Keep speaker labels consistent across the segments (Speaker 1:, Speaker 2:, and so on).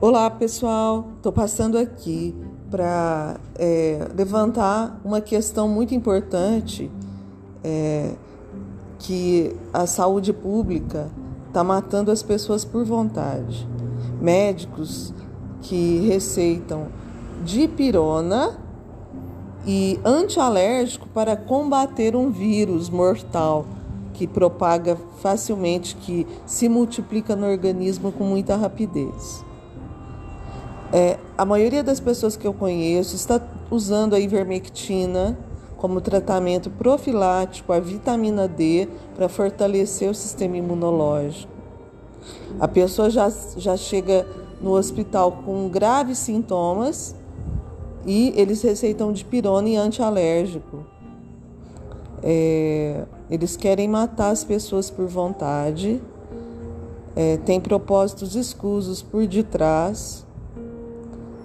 Speaker 1: Olá pessoal, estou passando aqui para é, levantar uma questão muito importante é, que a saúde pública está matando as pessoas por vontade. Médicos que receitam dipirona e antialérgico para combater um vírus mortal que propaga facilmente, que se multiplica no organismo com muita rapidez. É, a maioria das pessoas que eu conheço está usando a ivermectina como tratamento profilático, a vitamina D, para fortalecer o sistema imunológico. A pessoa já, já chega no hospital com graves sintomas e eles receitam dipirona e antialérgico. É, eles querem matar as pessoas por vontade, é, tem propósitos escusos por detrás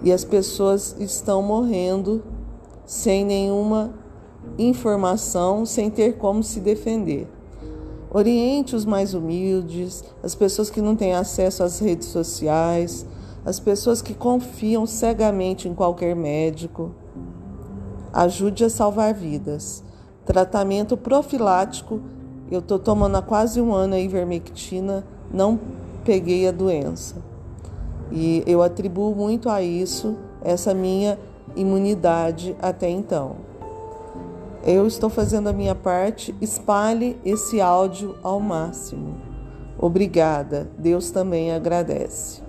Speaker 1: e as pessoas estão morrendo sem nenhuma informação, sem ter como se defender. Oriente os mais humildes, as pessoas que não têm acesso às redes sociais, as pessoas que confiam cegamente em qualquer médico. Ajude a salvar vidas. Tratamento profilático. Eu estou tomando há quase um ano a ivermectina, não peguei a doença. E eu atribuo muito a isso essa minha imunidade até então. Eu estou fazendo a minha parte, espalhe esse áudio ao máximo. Obrigada, Deus também agradece.